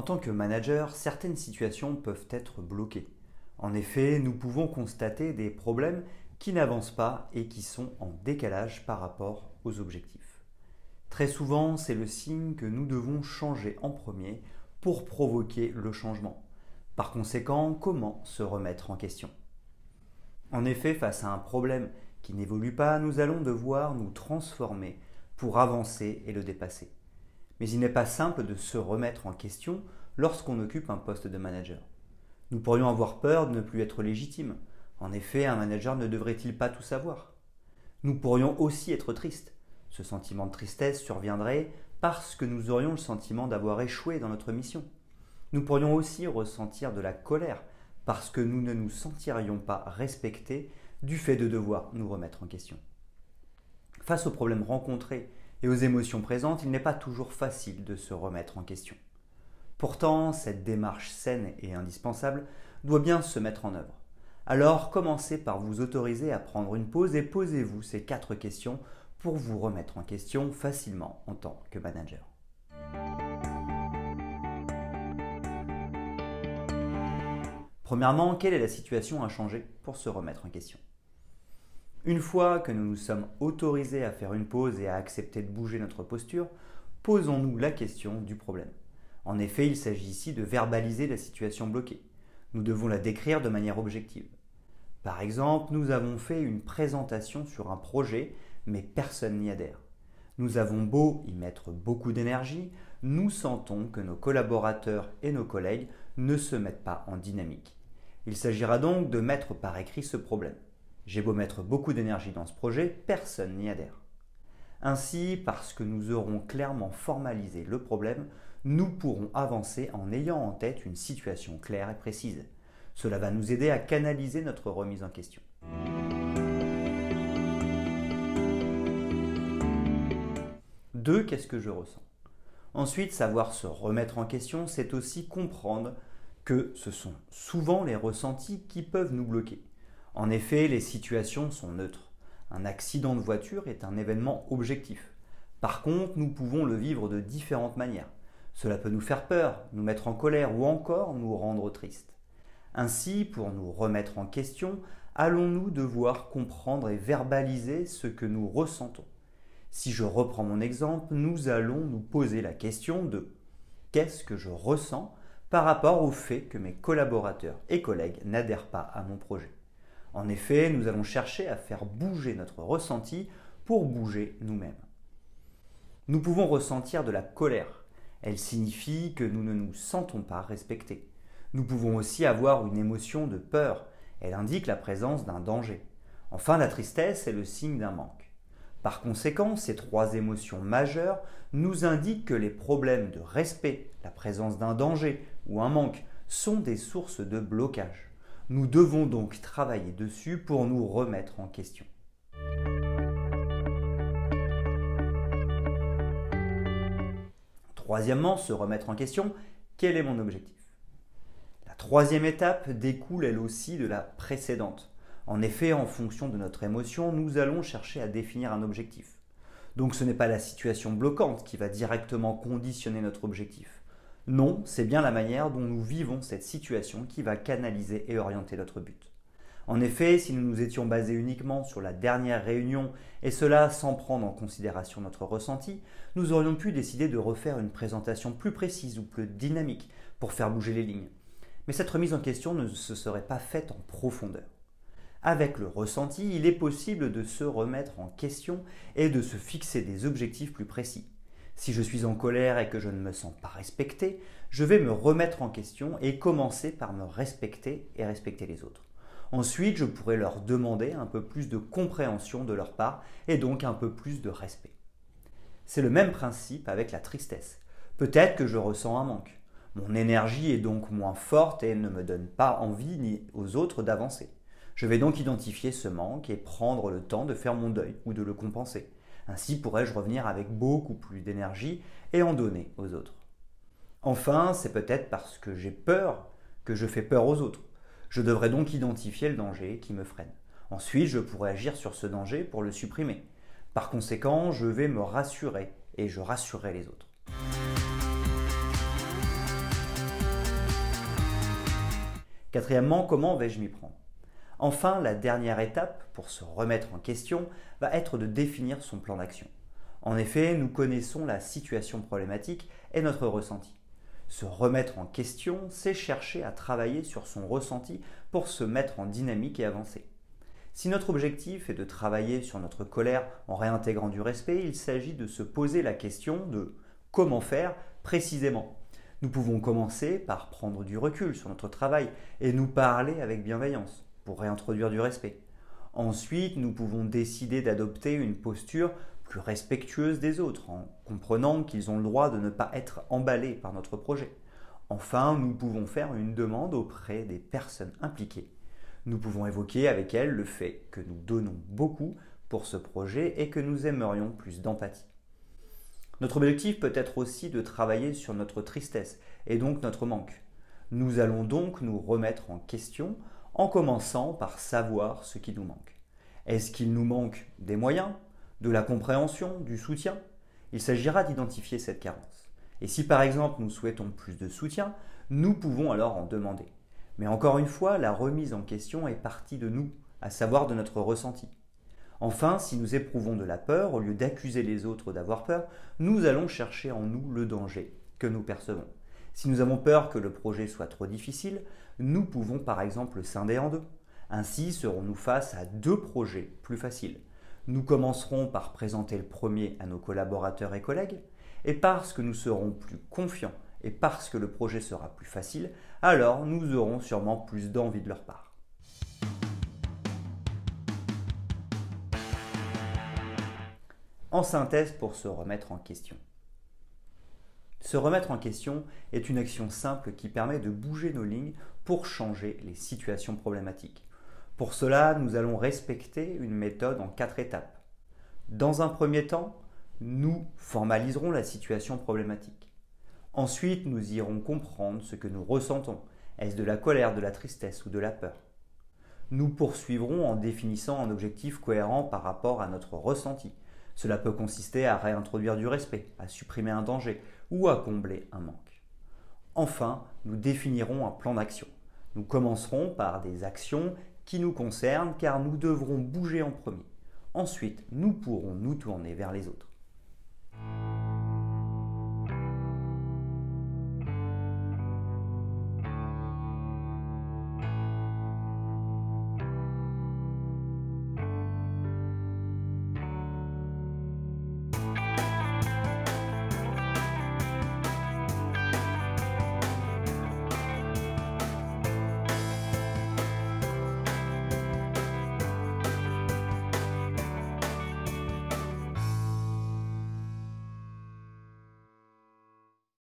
En tant que manager, certaines situations peuvent être bloquées. En effet, nous pouvons constater des problèmes qui n'avancent pas et qui sont en décalage par rapport aux objectifs. Très souvent, c'est le signe que nous devons changer en premier pour provoquer le changement. Par conséquent, comment se remettre en question? En effet, face à un problème qui n'évolue pas, nous allons devoir nous transformer pour avancer et le dépasser. Mais il n'est pas simple de se remettre en question lorsqu'on occupe un poste de manager. Nous pourrions avoir peur de ne plus être légitime. En effet, un manager ne devrait-il pas tout savoir? Nous pourrions aussi être tristes. Ce sentiment de tristesse surviendrait parce que nous aurions le sentiment d'avoir échoué dans notre mission. Nous pourrions aussi ressentir de la colère parce que nous ne nous sentirions pas respectés du fait de devoir nous remettre en question. Face aux problèmes rencontrés et aux émotions présentes, il n'est pas toujours facile de se remettre en question. Pourtant, cette démarche saine et indispensable doit bien se mettre en œuvre. Alors commencez par vous autoriser à prendre une pause et posez-vous ces quatre questions pour vous remettre en question facilement en tant que manager. Premièrement, quelle est la situation à changer pour se remettre en question? Une fois que nous nous sommes autorisés à faire une pause et à accepter de bouger notre posture, posons-nous la question du problème. En effet, il s'agit ici de verbaliser la situation bloquée. Nous devons la décrire de manière objective. Par exemple, nous avons fait une présentation sur un projet, mais personne n'y adhère. Nous avons beau y mettre beaucoup d'énergie, nous sentons que nos collaborateurs et nos collègues ne se mettent pas en dynamique. Il s'agira donc de mettre par écrit ce problème. J'ai beau mettre beaucoup d'énergie dans ce projet, personne n'y adhère. Ainsi, parce que nous aurons clairement formalisé le problème, nous pourrons avancer en ayant en tête une situation claire et précise. Cela va nous aider à canaliser notre remise en question. Deux, qu'est-ce que je ressens? Ensuite, savoir se remettre en question, c'est aussi comprendre que ce sont souvent les ressentis qui peuvent nous bloquer. En effet, les situations sont neutres. Un accident de voiture est un événement objectif. Par contre, nous pouvons le vivre de différentes manières. Cela peut nous faire peur, nous mettre en colère ou encore nous rendre tristes. Ainsi, pour nous remettre en question, allons-nous devoir comprendre et verbaliser ce que nous ressentons? Si je reprends mon exemple, nous allons nous poser la question de qu'est-ce que je ressens par rapport au fait que mes collaborateurs et collègues n'adhèrent pas à mon projet? En effet, nous allons chercher à faire bouger notre ressenti pour bouger nous-mêmes. Nous pouvons ressentir de la colère. Elle signifie que nous ne nous sentons pas respectés. Nous pouvons aussi avoir une émotion de peur. Elle indique la présence d'un danger. Enfin, la tristesse est le signe d'un manque. Par conséquent, ces trois émotions majeures nous indiquent que les problèmes de respect, la présence d'un danger ou un manque sont des sources de blocage. Nous devons donc travailler dessus pour nous remettre en question. Troisièmement, se remettre en question, quel est mon objectif? La troisième étape découle elle aussi de la précédente. En effet, en fonction de notre émotion, nous allons chercher à définir un objectif. Donc ce n'est pas la situation bloquante qui va directement conditionner notre objectif. Non, c'est bien la manière dont nous vivons cette situation qui va canaliser et orienter notre but. En effet, si nous nous étions basés uniquement sur la dernière réunion, et cela sans prendre en considération notre ressenti, nous aurions pu décider de refaire une présentation plus précise ou plus dynamique pour faire bouger les lignes. Mais cette remise en question ne se serait pas faite en profondeur. Avec le ressenti, il est possible de se remettre en question et de se fixer des objectifs plus précis. Si je suis en colère et que je ne me sens pas respecté, je vais me remettre en question et commencer par me respecter et respecter les autres. Ensuite, je pourrais leur demander un peu plus de compréhension de leur part et donc un peu plus de respect. C'est le même principe avec la tristesse. Peut-être que je ressens un manque. Mon énergie est donc moins forte et ne me donne pas envie ni aux autres d'avancer. Je vais donc identifier ce manque et prendre le temps de faire mon deuil ou de le compenser. Ainsi pourrais-je revenir avec beaucoup plus d'énergie et en donner aux autres. Enfin, c'est peut-être parce que j'ai peur que je fais peur aux autres. Je devrais donc identifier le danger qui me freine. Ensuite, je pourrais agir sur ce danger pour le supprimer. Par conséquent, je vais me rassurer et je rassurerai les autres. Quatrièmement, comment vais-je m'y prendre? Enfin, la dernière étape pour se remettre en question va être de définir son plan d'action. En effet, nous connaissons la situation problématique et notre ressenti. Se remettre en question, c'est chercher à travailler sur son ressenti pour se mettre en dynamique et avancer. Si notre objectif est de travailler sur notre colère en réintégrant du respect, il s'agit de se poser la question de comment faire précisément. Nous pouvons commencer par prendre du recul sur notre travail et nous parler avec bienveillance pour réintroduire du respect. Ensuite, nous pouvons décider d'adopter une posture plus respectueuse des autres en comprenant qu'ils ont le droit de ne pas être emballés par notre projet. Enfin, nous pouvons faire une demande auprès des personnes impliquées nous pouvons évoquer avec elle le fait que nous donnons beaucoup pour ce projet et que nous aimerions plus d'empathie. Notre objectif peut être aussi de travailler sur notre tristesse et donc notre manque. Nous allons donc nous remettre en question en commençant par savoir ce qui nous manque. Est-ce qu'il nous manque des moyens, de la compréhension, du soutien? Il s'agira d'identifier cette carence. Et si par exemple nous souhaitons plus de soutien, nous pouvons alors en demander. Mais encore une fois, la remise en question est partie de nous, à savoir de notre ressenti. Enfin, si nous éprouvons de la peur, au lieu d'accuser les autres d'avoir peur, nous allons chercher en nous le danger que nous percevons. Si nous avons peur que le projet soit trop difficile, nous pouvons par exemple le scinder en deux. Ainsi serons-nous face à deux projets plus faciles. Nous commencerons par présenter le premier à nos collaborateurs et collègues, et parce que nous serons plus confiants et parce que le projet sera plus facile, alors nous aurons sûrement plus d'envie de leur part. En synthèse pour se remettre en question. Se remettre en question est une action simple qui permet de bouger nos lignes pour changer les situations problématiques. Pour cela, nous allons respecter une méthode en quatre étapes. Dans un premier temps, nous formaliserons la situation problématique. Ensuite, nous irons comprendre ce que nous ressentons. Est-ce de la colère, de la tristesse ou de la peur? Nous poursuivrons en définissant un objectif cohérent par rapport à notre ressenti. Cela peut consister à réintroduire du respect, à supprimer un danger ou à combler un manque. Enfin, nous définirons un plan d'action. Nous commencerons par des actions qui nous concernent car nous devrons bouger en premier. Ensuite, nous pourrons nous tourner vers les autres.